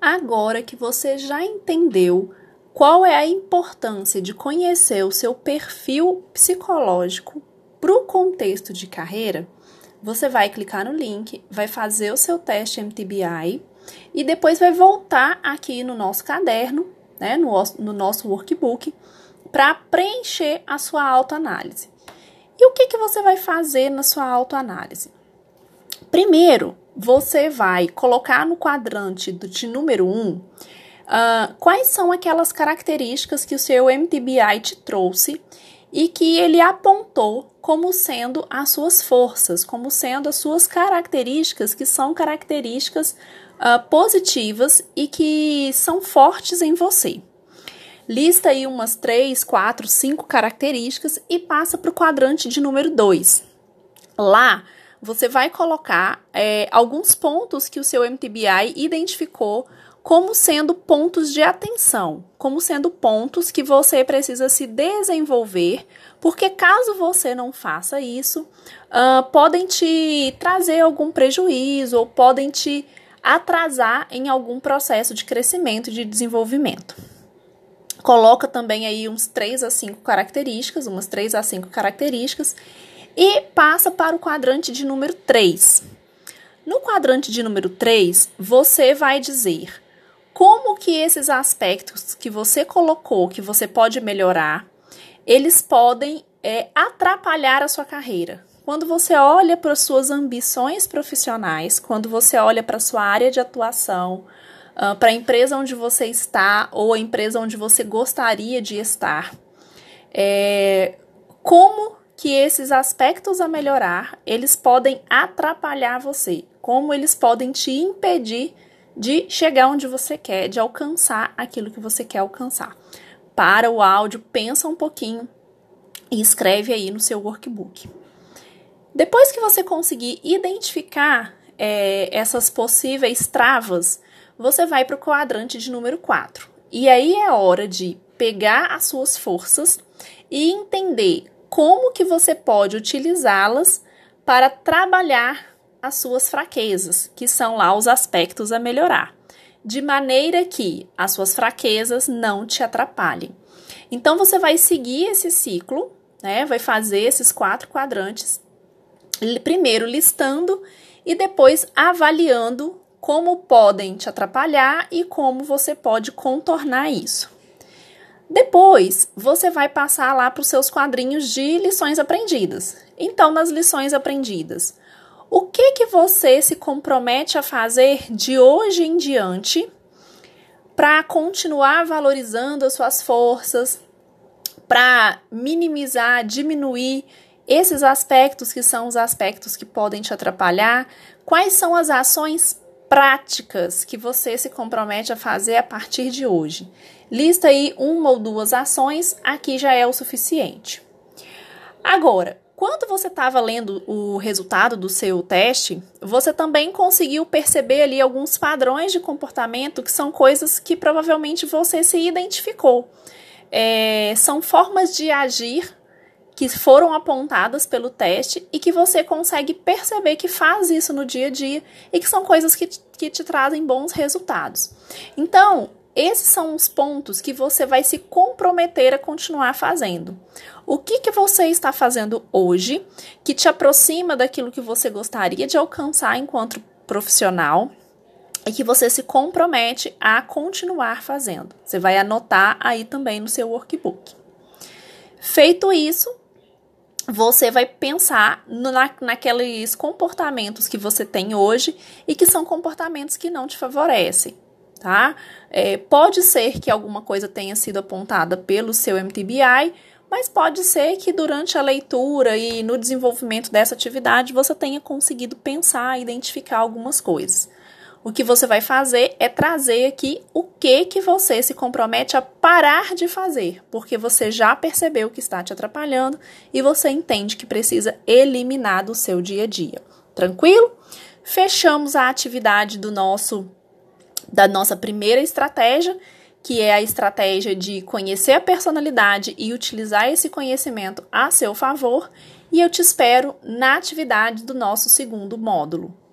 Agora que você já entendeu qual é a importância de conhecer o seu perfil psicológico para o contexto de carreira, você vai clicar no link, vai fazer o seu teste MTBI e depois vai voltar aqui no nosso caderno, né, no, no nosso workbook, para preencher a sua autoanálise. E o que, que você vai fazer na sua autoanálise? Primeiro, você vai colocar no quadrante de número 1 um, uh, quais são aquelas características que o seu MTBI te trouxe e que ele apontou como sendo as suas forças, como sendo as suas características, que são características uh, positivas e que são fortes em você. Lista aí umas 3, 4, 5 características e passa para o quadrante de número 2. Lá, você vai colocar é, alguns pontos que o seu MTBI identificou como sendo pontos de atenção, como sendo pontos que você precisa se desenvolver, porque caso você não faça isso, uh, podem te trazer algum prejuízo ou podem te atrasar em algum processo de crescimento e de desenvolvimento. Coloca também aí uns 3 a 5 características, umas 3 a 5 características, e passa para o quadrante de número 3. No quadrante de número 3, você vai dizer como que esses aspectos que você colocou, que você pode melhorar, eles podem é, atrapalhar a sua carreira. Quando você olha para suas ambições profissionais, quando você olha para sua área de atuação, uh, para a empresa onde você está ou a empresa onde você gostaria de estar, é, como que esses aspectos a melhorar, eles podem atrapalhar você, como eles podem te impedir de chegar onde você quer, de alcançar aquilo que você quer alcançar. Para o áudio, pensa um pouquinho e escreve aí no seu workbook. Depois que você conseguir identificar é, essas possíveis travas, você vai para o quadrante de número 4. E aí é hora de pegar as suas forças e entender como que você pode utilizá-las para trabalhar as suas fraquezas, que são lá os aspectos a melhorar, de maneira que as suas fraquezas não te atrapalhem. Então você vai seguir esse ciclo, né? Vai fazer esses quatro quadrantes, primeiro listando e depois avaliando como podem te atrapalhar e como você pode contornar isso. Depois, você vai passar lá para os seus quadrinhos de lições aprendidas. Então, nas lições aprendidas, o que que você se compromete a fazer de hoje em diante para continuar valorizando as suas forças, para minimizar, diminuir esses aspectos que são os aspectos que podem te atrapalhar? Quais são as ações práticas que você se compromete a fazer a partir de hoje? Lista aí uma ou duas ações, aqui já é o suficiente. Agora, quando você estava lendo o resultado do seu teste, você também conseguiu perceber ali alguns padrões de comportamento que são coisas que provavelmente você se identificou. É, são formas de agir que foram apontadas pelo teste e que você consegue perceber que faz isso no dia a dia e que são coisas que, que te trazem bons resultados. Então, esses são os pontos que você vai se comprometer a continuar fazendo. O que, que você está fazendo hoje que te aproxima daquilo que você gostaria de alcançar enquanto profissional e que você se compromete a continuar fazendo. Você vai anotar aí também no seu workbook. Feito isso, você vai pensar na, naqueles comportamentos que você tem hoje e que são comportamentos que não te favorecem tá? É, pode ser que alguma coisa tenha sido apontada pelo seu MTBI, mas pode ser que durante a leitura e no desenvolvimento dessa atividade você tenha conseguido pensar, identificar algumas coisas. O que você vai fazer é trazer aqui o que que você se compromete a parar de fazer, porque você já percebeu que está te atrapalhando e você entende que precisa eliminar do seu dia a dia. Tranquilo? Fechamos a atividade do nosso da nossa primeira estratégia, que é a estratégia de conhecer a personalidade e utilizar esse conhecimento a seu favor, e eu te espero na atividade do nosso segundo módulo.